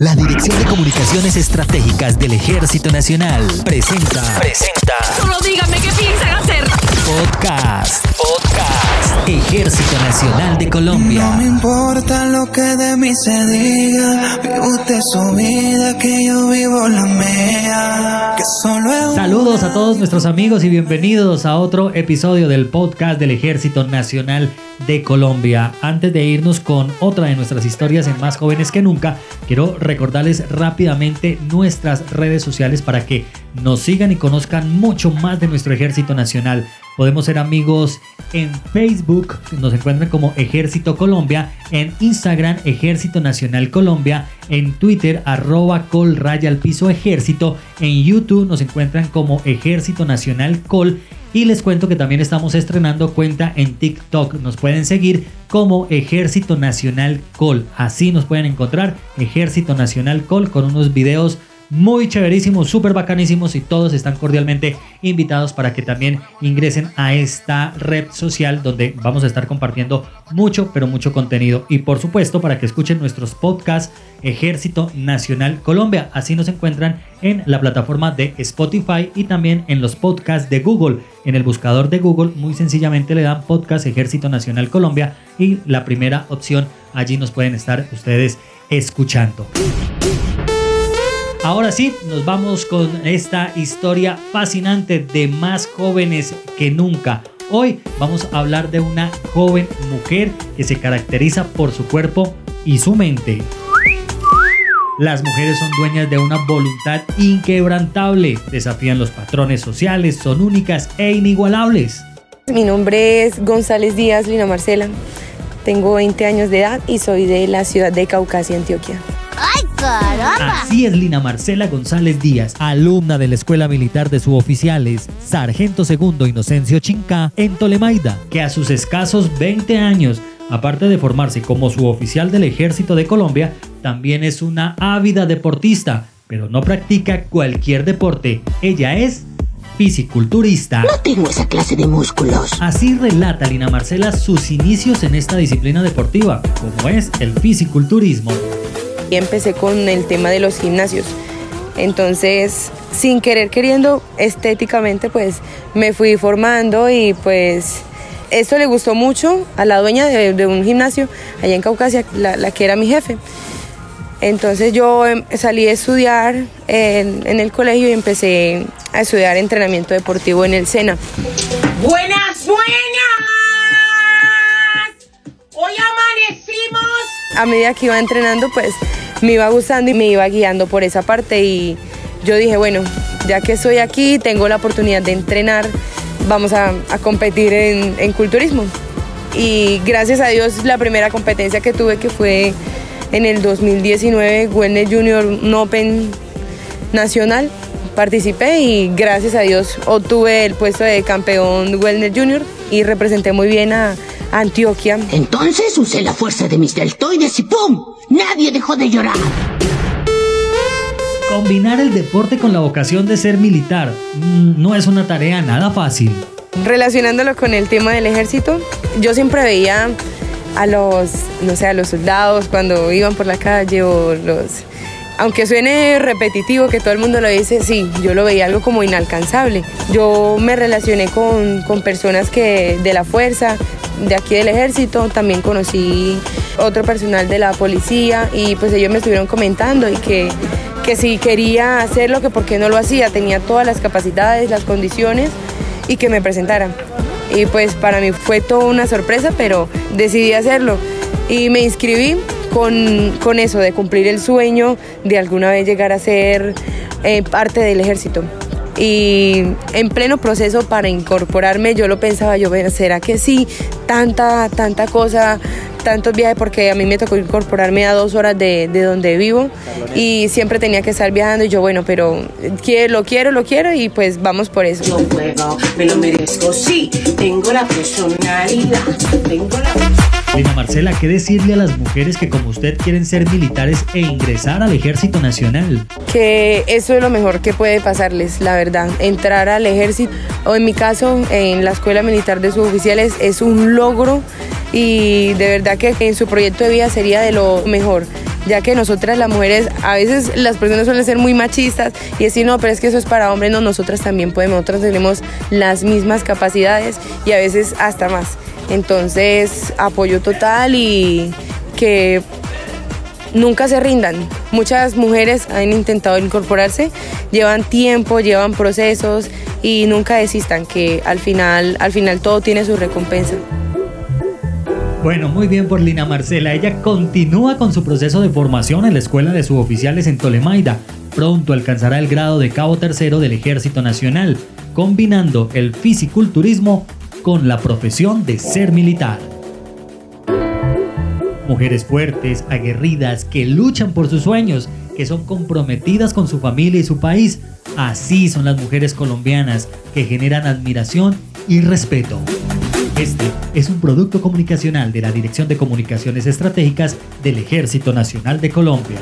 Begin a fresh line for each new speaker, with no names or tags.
La Dirección de Comunicaciones Estratégicas del Ejército Nacional presenta. Presenta.
Solo díganme qué piensan hacer.
Podcast. Podcast. Ejército Nacional de Colombia.
No me importa lo que de mí se diga. Vive usted su vida, que yo vivo la mía. Que solo es
Saludos a todos nuestros amigos y bienvenidos a otro episodio del podcast del Ejército Nacional de Colombia. Antes de irnos con otra de nuestras historias en Más Jóvenes que Nunca, quiero recordarles rápidamente nuestras redes sociales para que nos sigan y conozcan mucho más de nuestro Ejército Nacional. Podemos ser amigos en Facebook, nos encuentran como Ejército Colombia, en Instagram Ejército Nacional Colombia, en Twitter arroba col raya al piso ejército, en YouTube nos encuentran como Ejército Nacional Col y les cuento que también estamos estrenando cuenta en TikTok. Nos pueden seguir como Ejército Nacional Col. Así nos pueden encontrar Ejército Nacional Col con unos videos muy chéverísimos, súper bacanísimos y todos están cordialmente invitados para que también ingresen a esta red social donde vamos a estar compartiendo mucho, pero mucho contenido. Y por supuesto para que escuchen nuestros podcasts Ejército Nacional Colombia. Así nos encuentran en la plataforma de Spotify y también en los podcasts de Google. En el buscador de Google muy sencillamente le dan podcast Ejército Nacional Colombia y la primera opción allí nos pueden estar ustedes escuchando. Ahora sí, nos vamos con esta historia fascinante de más jóvenes que nunca. Hoy vamos a hablar de una joven mujer que se caracteriza por su cuerpo y su mente. Las mujeres son dueñas de una voluntad inquebrantable, desafían los patrones sociales, son únicas e inigualables.
Mi nombre es González Díaz Lina Marcela. Tengo 20 años de edad y soy de la ciudad de Caucasia, Antioquia.
¡Ay, caramba!
Así es Lina Marcela González Díaz, alumna de la Escuela Militar de Suboficiales, Sargento Segundo Inocencio Chinca, en Tolemaida, que a sus escasos 20 años, aparte de formarse como suboficial del Ejército de Colombia, también es una ávida deportista, pero no practica cualquier deporte. Ella es fisiculturista.
No tengo esa clase de músculos.
Así relata Lina Marcela sus inicios en esta disciplina deportiva, como es el fisiculturismo.
Y empecé con el tema de los gimnasios. Entonces, sin querer queriendo, estéticamente, pues me fui formando y pues esto le gustó mucho a la dueña de, de un gimnasio allá en Caucasia, la, la que era mi jefe. Entonces yo em, salí a estudiar en, en el colegio y empecé a estudiar entrenamiento deportivo en el SENA.
Buenas, buenas. Hoy amanecimos.
a medida que iba entrenando, pues me iba gustando y me iba guiando por esa parte y yo dije, bueno, ya que estoy aquí, tengo la oportunidad de entrenar, vamos a, competir en, en culturismo. Y gracias a Dios la primera competencia que tuve que fue en el 2019, Wellness Junior un Open Nacional, participé y gracias a Dios obtuve el puesto de campeón Wellness Junior y representé muy bien a Antioquia.
Entonces usé la fuerza de mis deltoides y ¡pum! Nadie dejó de llorar.
Combinar el deporte con la vocación de ser militar mm, no es una tarea nada fácil.
Relacionándolo con el tema del ejército, yo siempre veía a los, no sé, a los soldados cuando iban por la calle o los... Aunque suene repetitivo que todo el mundo lo dice, sí, yo lo veía algo como inalcanzable. Yo me relacioné con, con personas que de la fuerza, de aquí del ejército, también conocí otro personal de la policía y pues ellos me estuvieron comentando y que, que si quería hacerlo, que por qué no lo hacía, tenía todas las capacidades, las condiciones y que me presentaran. Y pues para mí fue toda una sorpresa, pero decidí hacerlo y me inscribí con, con eso, de cumplir el sueño de alguna vez llegar a ser eh, parte del ejército. Y en pleno proceso para incorporarme, yo lo pensaba, yo, ¿será que sí? Tanta, tanta cosa, tantos viajes, porque a mí me tocó incorporarme a dos horas de, de donde vivo y siempre tenía que estar viajando y yo, bueno, pero quiero, lo quiero, lo quiero y pues vamos por eso.
Yo puedo, me lo merezco, sí. Tengo la personalidad. Tengo la.
Lina Marcela, ¿qué decirle a las mujeres que como usted quieren ser militares e ingresar al Ejército Nacional?
que eso es lo mejor que puede pasarles, la verdad. Entrar al ejército, o en mi caso, en la Escuela Militar de Suboficiales, es un logro y de verdad que en su proyecto de vida sería de lo mejor. ya que nosotras las mujeres, a veces las personas suelen ser muy machistas y decir, no, pero es que eso es para hombres, no, nosotras también podemos, nosotras tenemos las mismas capacidades y a veces hasta más. Entonces, apoyo total y que nunca se rindan. Muchas mujeres han intentado incorporarse, llevan tiempo, llevan procesos y nunca desistan, que al final, al final todo tiene su recompensa.
Bueno, muy bien por Lina Marcela. Ella continúa con su proceso de formación en la Escuela de Suboficiales en Tolemaida. Pronto alcanzará el grado de cabo tercero del Ejército Nacional, combinando el fisiculturismo con la profesión de ser militar. Mujeres fuertes, aguerridas, que luchan por sus sueños, que son comprometidas con su familia y su país. Así son las mujeres colombianas, que generan admiración y respeto. Este es un producto comunicacional de la Dirección de Comunicaciones Estratégicas del Ejército Nacional de Colombia.